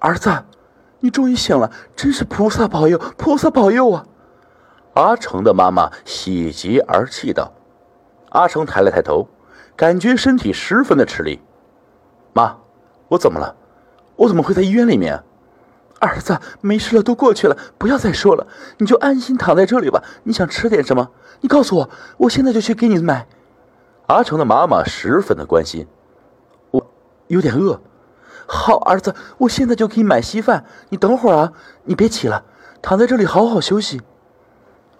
儿子，你终于醒了，真是菩萨保佑，菩萨保佑啊！阿成的妈妈喜极而泣道。阿成抬了抬头，感觉身体十分的吃力。妈，我怎么了？我怎么会在医院里面？儿子，没事了，都过去了，不要再说了，你就安心躺在这里吧。你想吃点什么？你告诉我，我现在就去给你买。阿成的妈妈十分的关心。我有点饿。好，儿子，我现在就给你买稀饭。你等会儿啊，你别起了，躺在这里好好休息。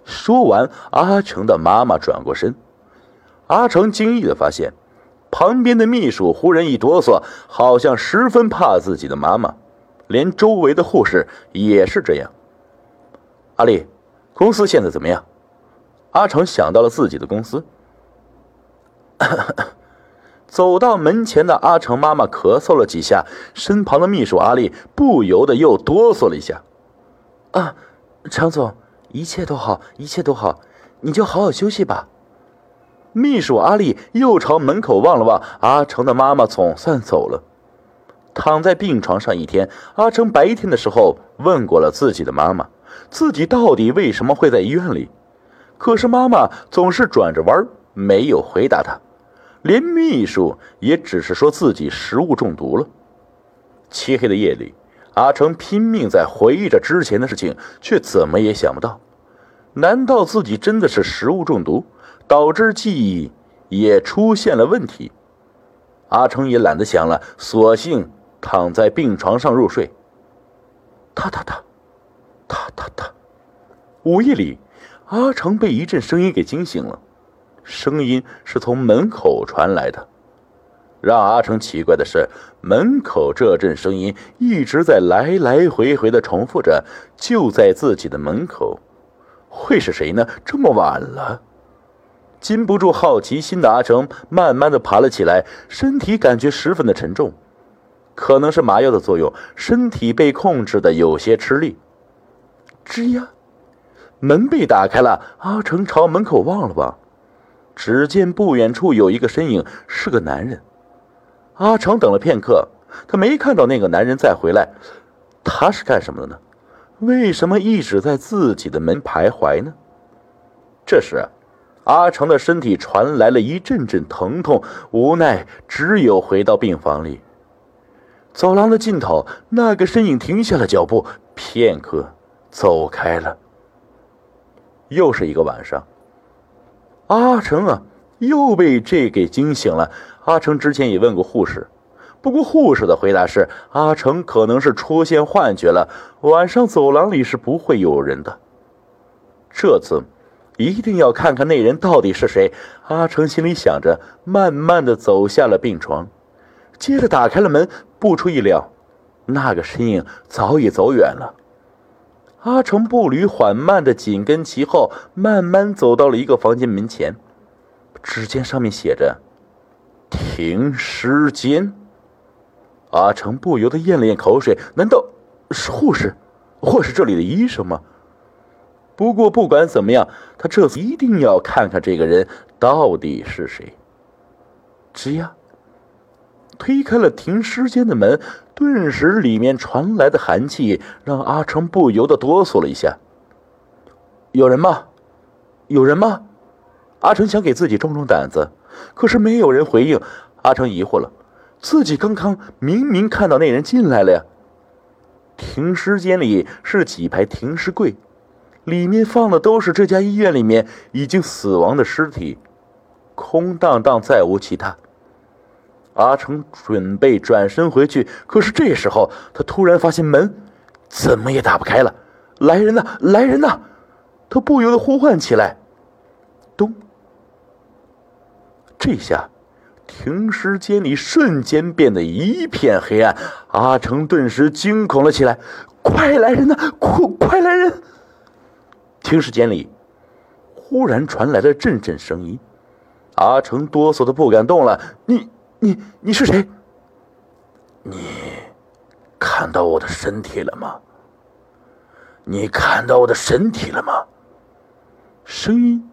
说完，阿成的妈妈转过身。阿成惊异的发现，旁边的秘书忽然一哆嗦，好像十分怕自己的妈妈。连周围的护士也是这样。阿丽，公司现在怎么样？阿成想到了自己的公司。走到门前的阿成妈妈咳嗽了几下，身旁的秘书阿丽不由得又哆嗦了一下。啊，常总，一切都好，一切都好，你就好好休息吧。秘书阿丽又朝门口望了望，阿成的妈妈总算走了。躺在病床上一天，阿成白天的时候问过了自己的妈妈，自己到底为什么会在医院里？可是妈妈总是转着弯没有回答他。连秘书也只是说自己食物中毒了。漆黑的夜里，阿成拼命在回忆着之前的事情，却怎么也想不到，难道自己真的是食物中毒，导致记忆也出现了问题？阿成也懒得想了，索性。躺在病床上入睡。哒哒哒，哒哒哒。午夜里，阿成被一阵声音给惊醒了。声音是从门口传来的。让阿成奇怪的是，门口这阵声音一直在来来回回的重复着，就在自己的门口。会是谁呢？这么晚了。禁不住好奇心的阿成，慢慢的爬了起来，身体感觉十分的沉重。可能是麻药的作用，身体被控制的有些吃力。吱呀，门被打开了。阿成朝门口望了望，只见不远处有一个身影，是个男人。阿成等了片刻，他没看到那个男人再回来。他是干什么的呢？为什么一直在自己的门徘徊呢？这时，阿成的身体传来了一阵阵疼痛，无奈只有回到病房里。走廊的尽头，那个身影停下了脚步，片刻，走开了。又是一个晚上，阿成啊，又被这给惊醒了。阿成之前也问过护士，不过护士的回答是：阿成可能是出现幻觉了，晚上走廊里是不会有人的。这次，一定要看看那人到底是谁。阿成心里想着，慢慢的走下了病床。接着打开了门，不出意料，那个身影早已走远了。阿成步履缓慢的紧跟其后，慢慢走到了一个房间门前。只见上面写着“停尸间”。阿成不由得咽了咽口水，难道是护士，或是这里的医生吗？不过不管怎么样，他这次一定要看看这个人到底是谁。吱呀。推开了停尸间的门，顿时里面传来的寒气让阿成不由得哆嗦了一下。有人吗？有人吗？阿成想给自己壮壮胆子，可是没有人回应。阿成疑惑了，自己刚刚明明看到那人进来了呀。停尸间里是几排停尸柜，里面放的都是这家医院里面已经死亡的尸体，空荡荡，再无其他。阿成准备转身回去，可是这时候他突然发现门怎么也打不开了。来人呐！来人呐！他不由得呼唤起来。咚！这下停尸间里瞬间变得一片黑暗。阿成顿时惊恐了起来：“快来人呐！快快来人！”停尸间里忽然传来了阵阵声音。阿成哆嗦的不敢动了。你。你你是谁？你看到我的身体了吗？你看到我的身体了吗？声音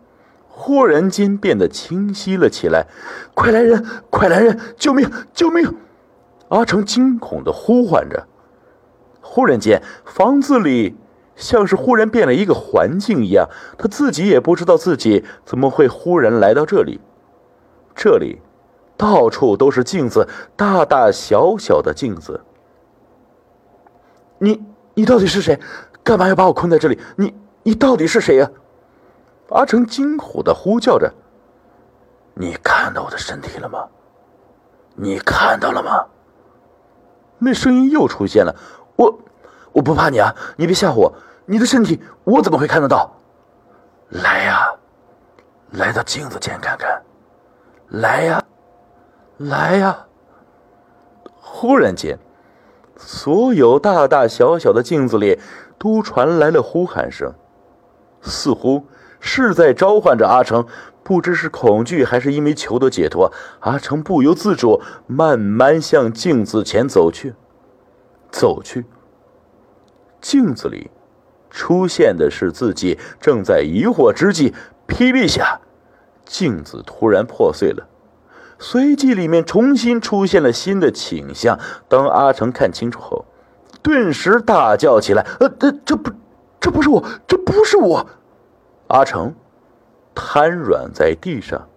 忽然间变得清晰了起来。快来人！快来人！救命！救命！阿成惊恐的呼唤着。忽然间，房子里像是忽然变了一个环境一样，他自己也不知道自己怎么会忽然来到这里。这里到处都是镜子，大大小小的镜子。你你到底是谁？干嘛要把我困在这里？你你到底是谁呀？阿成惊恐的呼叫着：“你看到我的身体了吗？你看到了吗？”那声音又出现了。我我不怕你啊！你别吓唬我！你的身体我怎么会看得到？来呀，来到镜子前看看。来呀，来呀！忽然间，所有大大小小的镜子里都传来了呼喊声，似乎是在召唤着阿成。不知是恐惧还是因为求得解脱，阿成不由自主慢慢向镜子前走去。走去，镜子里出现的是自己正在疑惑之际，霹雳下，镜子突然破碎了，随即里面重新出现了新的景象。当阿成看清楚后，顿时大叫起来：“呃，这这不，这不是我，这不是我！”阿成。瘫软在地上，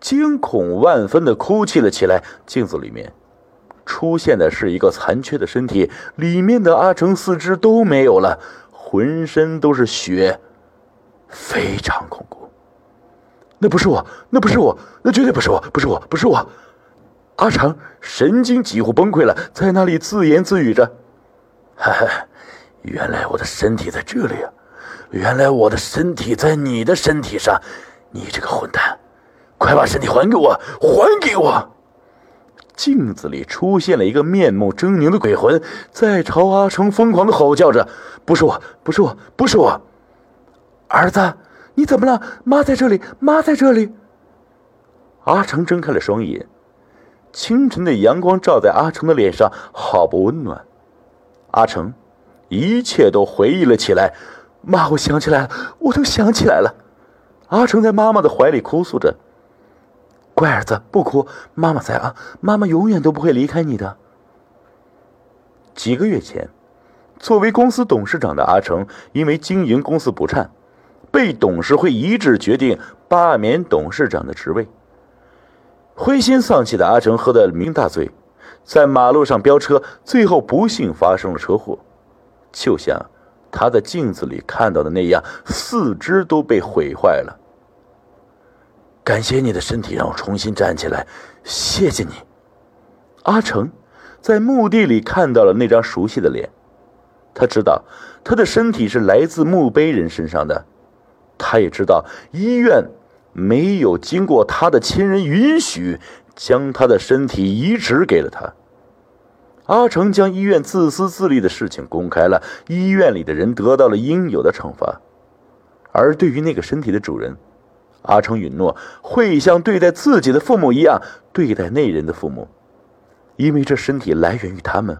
惊恐万分的哭泣了起来。镜子里面出现的是一个残缺的身体，里面的阿成四肢都没有了，浑身都是血，非常恐怖。那不是我，那不是我，那绝对不是我，不是我，不是我！阿成神经几乎崩溃了，在那里自言自语着：“哈哈，原来我的身体在这里啊！”原来我的身体在你的身体上，你这个混蛋，快把身体还给我，还给我！镜子里出现了一个面目狰狞的鬼魂，在朝阿成疯狂的吼叫着：“不是我，不是我，不是我！儿子，你怎么了？妈在这里，妈在这里！”阿成睁开了双眼，清晨的阳光照在阿成的脸上，好不温暖。阿成，一切都回忆了起来。妈，我想起来了，我都想起来了。阿成在妈妈的怀里哭诉着：“乖儿子，不哭，妈妈在啊，妈妈永远都不会离开你的。”几个月前，作为公司董事长的阿成，因为经营公司不善，被董事会一致决定罢免董事长的职位。灰心丧气的阿成喝得酩酊大醉，在马路上飙车，最后不幸发生了车祸，就像……他在镜子里看到的那样，四肢都被毁坏了。感谢你的身体让我重新站起来，谢谢你，阿成。在墓地里看到了那张熟悉的脸，他知道他的身体是来自墓碑人身上的，他也知道医院没有经过他的亲人允许，将他的身体移植给了他。阿成将医院自私自利的事情公开了，医院里的人得到了应有的惩罚。而对于那个身体的主人，阿成允诺会像对待自己的父母一样对待那人的父母，因为这身体来源于他们。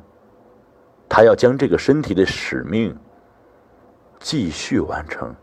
他要将这个身体的使命继续完成。